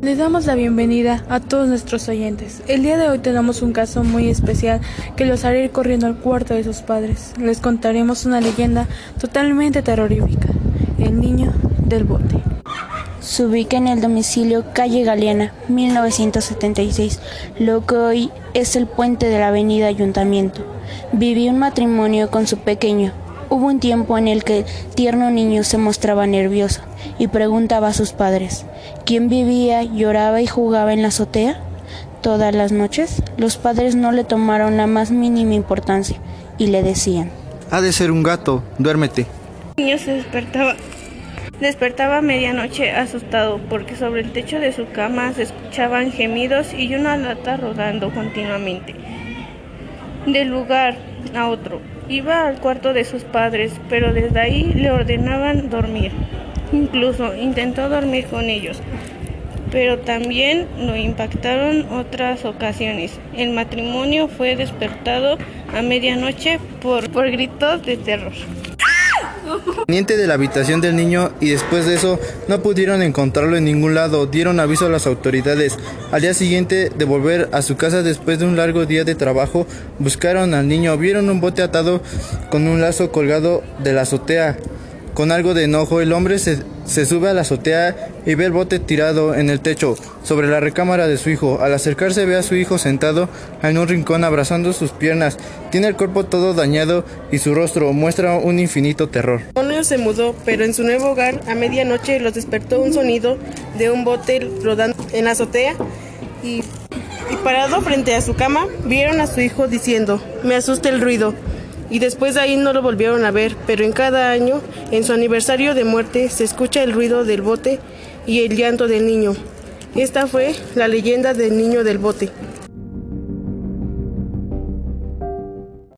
Les damos la bienvenida a todos nuestros oyentes. El día de hoy tenemos un caso muy especial que los hará ir corriendo al cuarto de sus padres. Les contaremos una leyenda totalmente terrorífica, el niño del bote. Se ubica en el domicilio Calle Galeana, 1976, lo que hoy es el puente de la avenida Ayuntamiento. Vivió un matrimonio con su pequeño. Hubo un tiempo en el que el tierno niño se mostraba nervioso y preguntaba a sus padres, ¿quién vivía, lloraba y jugaba en la azotea? Todas las noches, los padres no le tomaron la más mínima importancia y le decían, Ha de ser un gato, duérmete. El niño se despertaba, despertaba a medianoche asustado porque sobre el techo de su cama se escuchaban gemidos y una lata rodando continuamente. De lugar a otro, iba al cuarto de sus padres, pero desde ahí le ordenaban dormir. Incluso intentó dormir con ellos, pero también lo impactaron otras ocasiones. El matrimonio fue despertado a medianoche por, por gritos de terror. Teniente de la habitación del niño y después de eso no pudieron encontrarlo en ningún lado, dieron aviso a las autoridades. Al día siguiente de volver a su casa después de un largo día de trabajo, buscaron al niño, vieron un bote atado con un lazo colgado de la azotea. Con algo de enojo, el hombre se, se, sube a la azotea y ve el bote tirado en el techo, sobre la recámara de su hijo. Al acercarse ve a su hijo sentado en un rincón abrazando sus piernas. Tiene el cuerpo todo dañado y su rostro muestra un infinito terror. El se mudó, pero en su nuevo hogar a medianoche los despertó un sonido de un bote rodando en la azotea y, y parado frente a su cama vieron a su hijo diciendo, me asusta el ruido y después de ahí no lo volvieron a ver, pero en cada año, en su aniversario de muerte, se escucha el ruido del bote y el llanto del niño. Esta fue la leyenda del niño del bote.